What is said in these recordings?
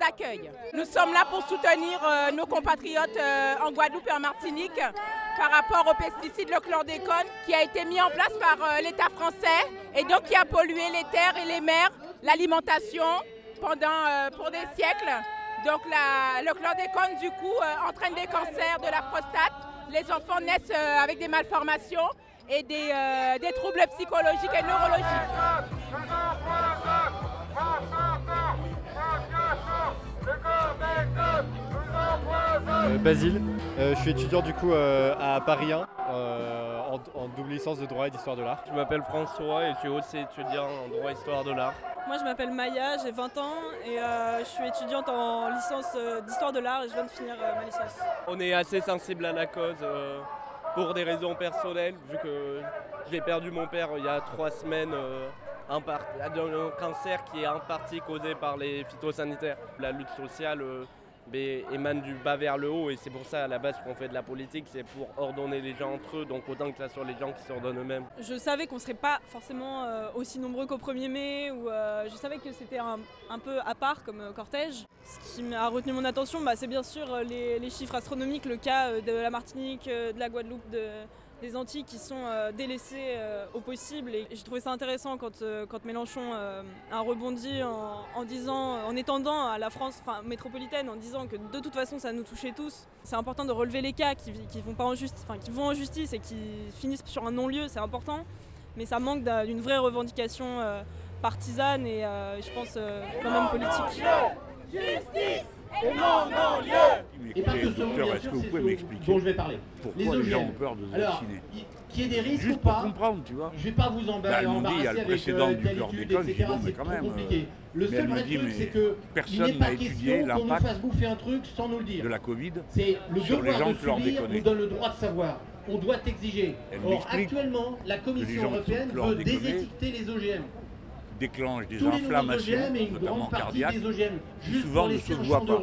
l'accueil. Nous sommes là pour soutenir euh, nos compatriotes euh, en Guadeloupe et en Martinique par rapport au pesticide le chlordécone qui a été mis en place par euh, l'État français et donc qui a pollué les terres et les mers, l'alimentation pendant pour des siècles. Donc le chlordécone du coup entraîne des cancers de la prostate. Les enfants naissent avec des malformations et des troubles psychologiques et neurologiques. Euh, Basile, euh, je suis étudiant du coup euh, à Paris 1 en, en double licence de droit et d'histoire de l'art. Je m'appelle François et je suis aussi étudiant en droit et histoire de l'art. Moi je m'appelle Maya, j'ai 20 ans et je suis étudiante en licence d'histoire de l'art et je viens de finir ma licence. On est assez sensible à la cause pour des raisons personnelles vu que j'ai perdu mon père il y a trois semaines un, un cancer qui est en partie causé par les phytosanitaires. La lutte sociale émane du bas vers le haut et c'est pour ça à la base qu'on fait de la politique, c'est pour ordonner les gens entre eux, donc autant que ça soit les gens qui s'ordonnent eux-mêmes. Je savais qu'on serait pas forcément euh, aussi nombreux qu'au 1er mai, ou euh, je savais que c'était un, peu à part comme euh, cortège. Ce qui a retenu mon attention, bah, c'est bien sûr les, les, chiffres astronomiques, le cas de la Martinique, de la Guadeloupe, de, des Antilles qui sont euh, délaissées euh, au possible. Et j'ai trouvé ça intéressant quand, euh, quand Mélenchon a rebondi en, disant, en étendant à la France métropolitaine, en disant que de toute façon ça nous touchait tous. C'est important de relever les cas qui, vont pas en justice, qui vont en justice et qui finissent sur un non-lieu, c'est important. Mais ça manque d'une vraie revendication partisane et je pense quand même politique. Justice et non non-lieu Docteur, est-ce que vous pouvez m'expliquer je vais parler Pourquoi les, gens ont peur de se vacciner Qu'il y ait des risques ou pas, pour comprendre, tu vois. je vais pas vous embarrasser, avec etc. C'est trop compliqué. Le seul vrai truc, c'est que personne n'a pas étudié question qu'on nous fasse bouffer un truc sans nous le dire. de la Covid. C'est le sur les devoir gens de subir nous donne le droit de savoir. On doit exiger. Elle Or, m'explique actuellement, la Commission européenne veut désétiqueter les OGM. déclenche des Tous les inflammations, OGM et une notamment grande partie cardiaques. des OGM. qui Juste souvent pour ne se de pas.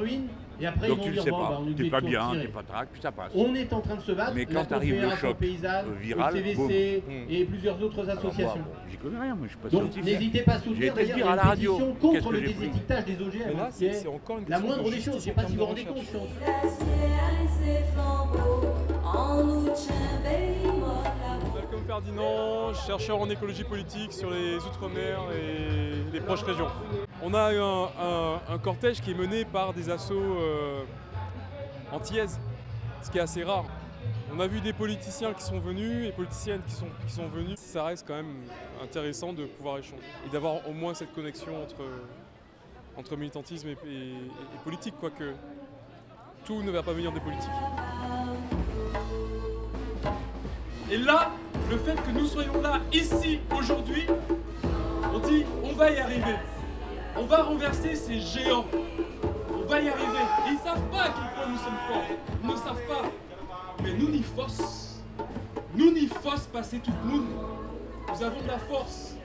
Et après, Donc ils tu vont le dire, sais bon, pas, bah, t'es pas bien, t'es pas trac, puis ça passe. On est en train de se battre. Mais la quand arrive le choc, paysanne, euh, viral, le CVC boum. et plusieurs autres associations. bon, j'y connais rien, moi je suis pas Donc n'hésitez pas à soutenir d'ailleurs à la radio. contre le désétiquetage des OGM. Hein, c'est La moindre de des choses, je sais en pas si vous vous rendez compte. Chercheur en écologie politique sur les Outre-mer et les proches régions. On a un, un- cortège qui est mené par des assauts euh, antillaises, ce qui est assez rare. On a vu des politiciens qui sont venus et politiciennes qui sont, qui sont venus. Ça reste quand même intéressant de pouvoir échanger et d'avoir au moins cette connexion entre, militantisme et, et- et politique, quoique tout ne va pas venir des politiques. Et là, le fait que nous soyons là, ici, aujourd'hui, on dit on va y arriver. On va renverser ces géants. On va y arriver. Ils savent pas à quel point nous sommes forts. Ils ne savent pas. Mais nous n'y force. Nous n'y force passer tout le monde. Nous avons de la force.